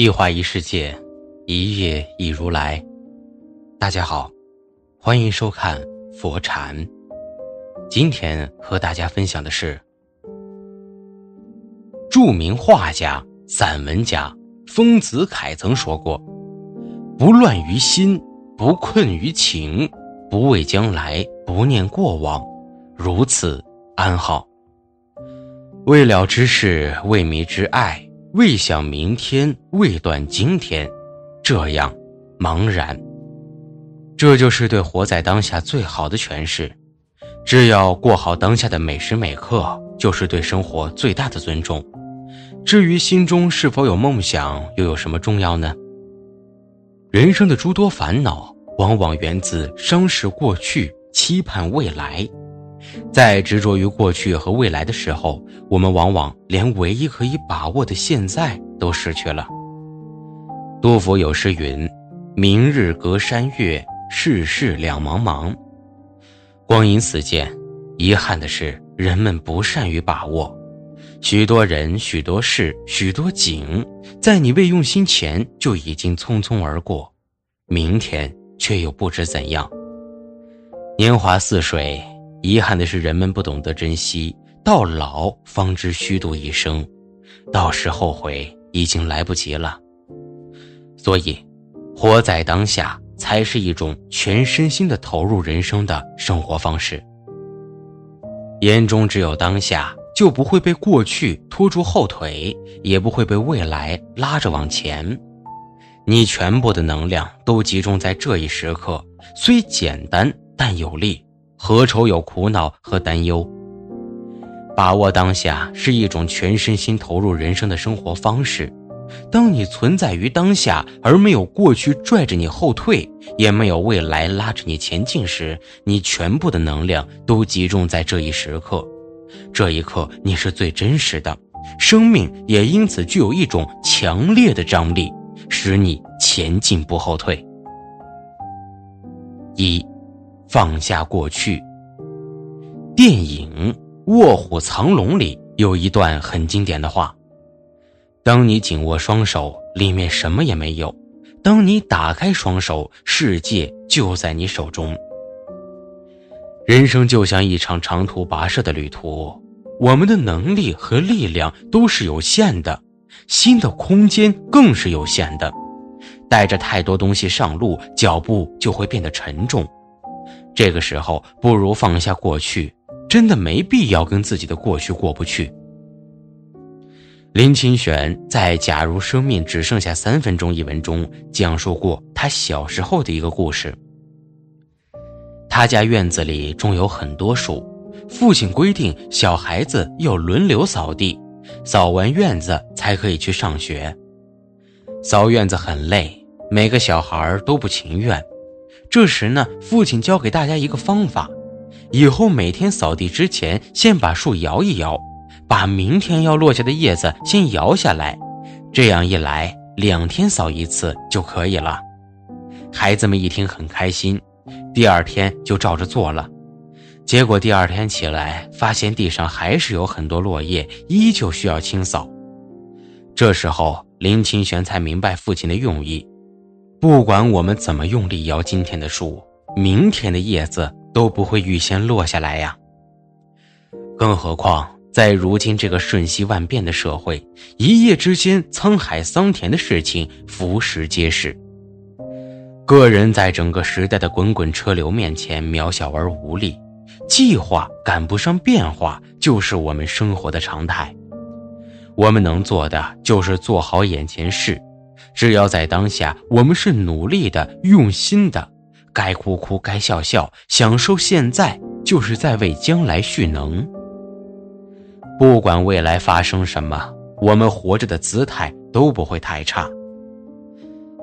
一花一世界，一叶一如来。大家好，欢迎收看佛禅。今天和大家分享的是，著名画家、散文家丰子恺曾说过：“不乱于心，不困于情，不畏将来，不念过往，如此安好。未了之事，未迷之爱。”未想明天，未断今天，这样茫然。这就是对活在当下最好的诠释。只要过好当下的每时每刻，就是对生活最大的尊重。至于心中是否有梦想，又有什么重要呢？人生的诸多烦恼，往往源自伤逝过去，期盼未来。在执着于过去和未来的时候，我们往往连唯一可以把握的现在都失去了。杜甫有诗云：“明日隔山岳，世事两茫茫。”光阴似箭，遗憾的是，人们不善于把握。许多人、许多事、许多景，在你未用心前就已经匆匆而过，明天却又不知怎样。年华似水。遗憾的是，人们不懂得珍惜，到老方知虚度一生，到时后悔已经来不及了。所以，活在当下才是一种全身心的投入人生的生活方式。眼中只有当下，就不会被过去拖住后腿，也不会被未来拉着往前。你全部的能量都集中在这一时刻，虽简单但有力。何愁有苦恼和担忧？把握当下是一种全身心投入人生的生活方式。当你存在于当下，而没有过去拽着你后退，也没有未来拉着你前进时，你全部的能量都集中在这一时刻。这一刻，你是最真实的，生命也因此具有一种强烈的张力，使你前进不后退。一。放下过去。电影《卧虎藏龙》里有一段很经典的话：“当你紧握双手，里面什么也没有；当你打开双手，世界就在你手中。”人生就像一场长途跋涉的旅途，我们的能力和力量都是有限的，心的空间更是有限的。带着太多东西上路，脚步就会变得沉重。这个时候，不如放下过去，真的没必要跟自己的过去过不去。林清玄在《假如生命只剩下三分钟》一文中讲述过他小时候的一个故事。他家院子里种有很多树，父亲规定小孩子要轮流扫地，扫完院子才可以去上学。扫院子很累，每个小孩都不情愿。这时呢，父亲教给大家一个方法：以后每天扫地之前，先把树摇一摇，把明天要落下的叶子先摇下来。这样一来，两天扫一次就可以了。孩子们一听很开心，第二天就照着做了。结果第二天起来，发现地上还是有很多落叶，依旧需要清扫。这时候，林清玄才明白父亲的用意。不管我们怎么用力摇今天的树，明天的叶子都不会预先落下来呀。更何况在如今这个瞬息万变的社会，一夜之间沧海桑田的事情浮石皆是。个人在整个时代的滚滚车流面前渺小而无力，计划赶不上变化，就是我们生活的常态。我们能做的就是做好眼前事。只要在当下，我们是努力的、用心的，该哭哭，该笑笑，享受现在，就是在为将来蓄能。不管未来发生什么，我们活着的姿态都不会太差。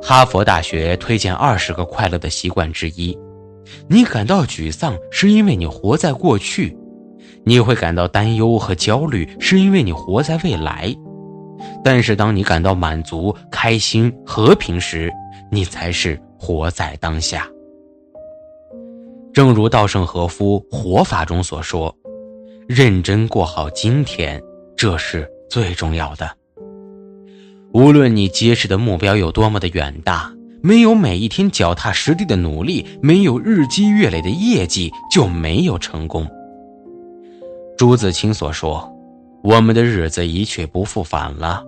哈佛大学推荐二十个快乐的习惯之一：你感到沮丧，是因为你活在过去；你会感到担忧和焦虑，是因为你活在未来。但是，当你感到满足、开心、和平时，你才是活在当下。正如稻盛和夫《活法》中所说：“认真过好今天，这是最重要的。”无论你揭示的目标有多么的远大，没有每一天脚踏实地的努力，没有日积月累的业绩，就没有成功。朱自清所说：“我们的日子一去不复返了，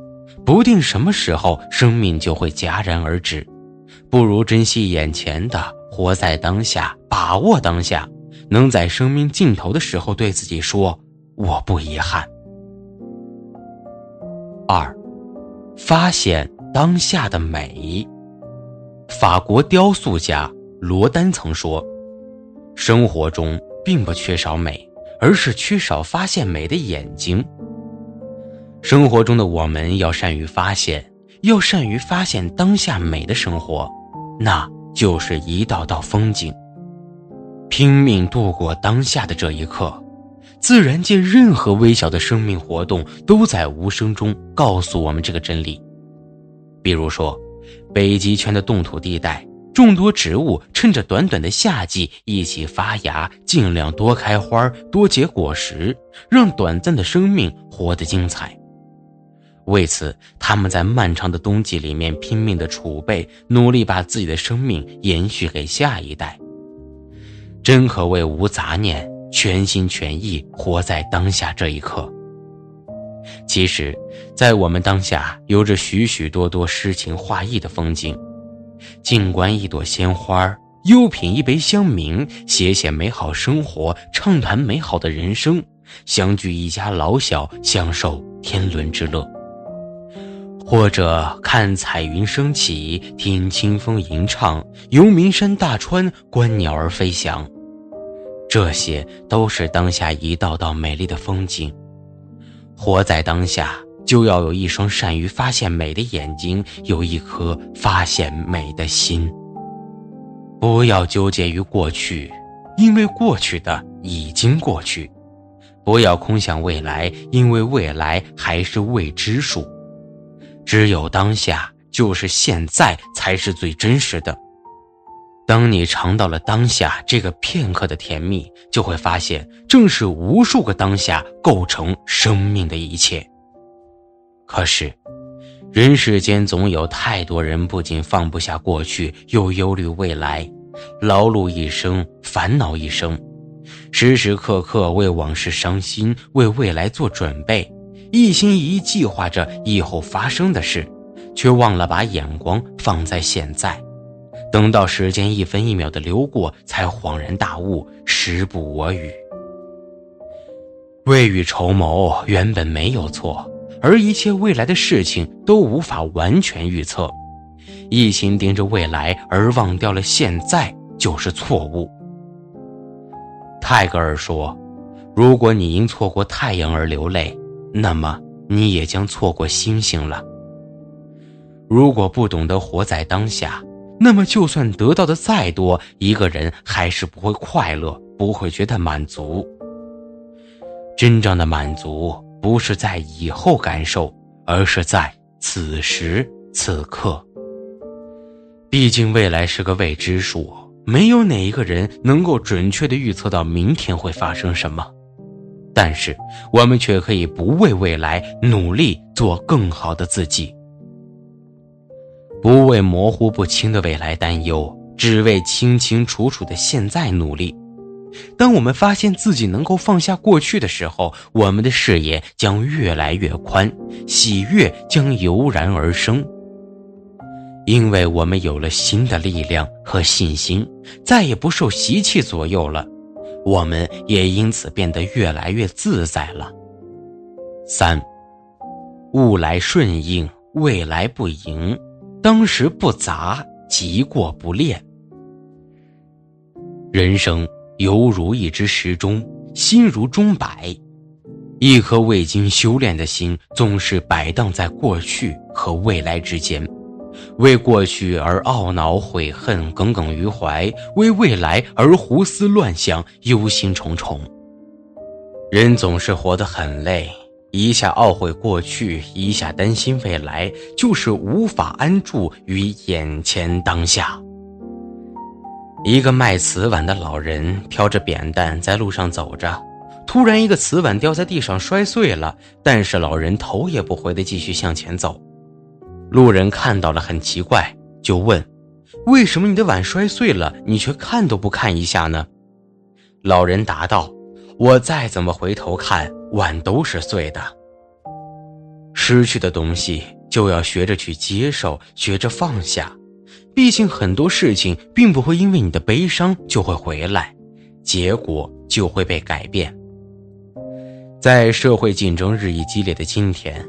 不定什么时候生命就会戛然而止，不如珍惜眼前的，活在当下，把握当下，能在生命尽头的时候对自己说：我不遗憾。”二，发现当下的美。法国雕塑家罗丹曾说：“生活中并不缺少美。”而是缺少发现美的眼睛。生活中的我们要善于发现，要善于发现当下美的生活，那就是一道道风景。拼命度过当下的这一刻，自然界任何微小的生命活动都在无声中告诉我们这个真理。比如说，北极圈的冻土地带。众多植物趁着短短的夏季一起发芽，尽量多开花、多结果实，让短暂的生命活得精彩。为此，他们在漫长的冬季里面拼命的储备，努力把自己的生命延续给下一代。真可谓无杂念，全心全意活在当下这一刻。其实，在我们当下，有着许许多多诗情画意的风景。静观一朵鲜花，优品一杯香茗，写写美好生活，畅谈美好的人生，相聚一家老小，享受天伦之乐。或者看彩云升起，听清风吟唱，游名山大川，观鸟儿飞翔，这些都是当下一道道美丽的风景。活在当下。就要有一双善于发现美的眼睛，有一颗发现美的心。不要纠结于过去，因为过去的已经过去；不要空想未来，因为未来还是未知数。只有当下，就是现在，才是最真实的。当你尝到了当下这个片刻的甜蜜，就会发现，正是无数个当下构成生命的一切。可是，人世间总有太多人，不仅放不下过去，又忧虑未来，劳碌一生，烦恼一生，时时刻刻为往事伤心，为未来做准备，一心一意计划着以后发生的事，却忘了把眼光放在现在。等到时间一分一秒的流过，才恍然大悟：时不我与。未雨绸缪原本没有错。而一切未来的事情都无法完全预测，一心盯着未来而忘掉了现在就是错误。泰戈尔说：“如果你因错过太阳而流泪，那么你也将错过星星了。如果不懂得活在当下，那么就算得到的再多，一个人还是不会快乐，不会觉得满足。真正的满足。”不是在以后感受，而是在此时此刻。毕竟未来是个未知数，没有哪一个人能够准确的预测到明天会发生什么。但是我们却可以不为未来努力，做更好的自己，不为模糊不清的未来担忧，只为清清楚楚的现在努力。当我们发现自己能够放下过去的时候，我们的视野将越来越宽，喜悦将油然而生。因为我们有了新的力量和信心，再也不受习气左右了，我们也因此变得越来越自在了。三，物来顺应，未来不迎，当时不杂，即过不恋。人生。犹如一只时钟，心如钟摆。一颗未经修炼的心，总是摆荡在过去和未来之间，为过去而懊恼悔恨、耿耿于怀，为未来而胡思乱想、忧心忡忡。人总是活得很累，一下懊悔过去，一下担心未来，就是无法安住于眼前当下。一个卖瓷碗的老人挑着扁担在路上走着，突然一个瓷碗掉在地上摔碎了，但是老人头也不回地继续向前走。路人看到了很奇怪，就问：“为什么你的碗摔碎了，你却看都不看一下呢？”老人答道：“我再怎么回头看，碗都是碎的。失去的东西就要学着去接受，学着放下。毕竟很多事情并不会因为你的悲伤就会回来，结果就会被改变。在社会竞争日益激烈的今天。”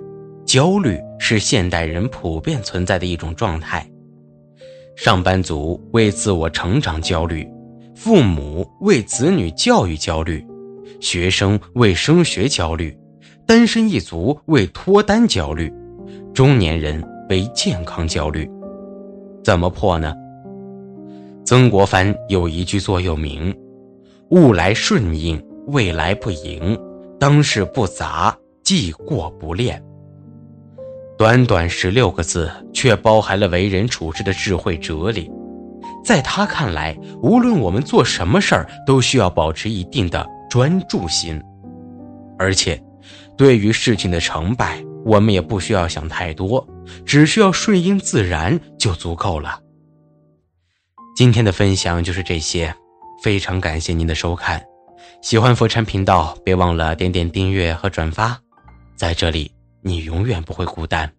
焦虑是现代人普遍存在的一种状态，上班族为自我成长焦虑，父母为子女教育焦虑，学生为升学焦虑，单身一族为脱单焦虑，中年人为健康焦虑。怎么破呢？曾国藩有一句座右铭：“物来顺应，未来不迎；当事不杂，既过不恋。”短短十六个字，却包含了为人处事的智慧哲理。在他看来，无论我们做什么事儿，都需要保持一定的专注心，而且，对于事情的成败，我们也不需要想太多，只需要顺应自然就足够了。今天的分享就是这些，非常感谢您的收看。喜欢佛禅频道，别忘了点点订阅和转发，在这里。你永远不会孤单。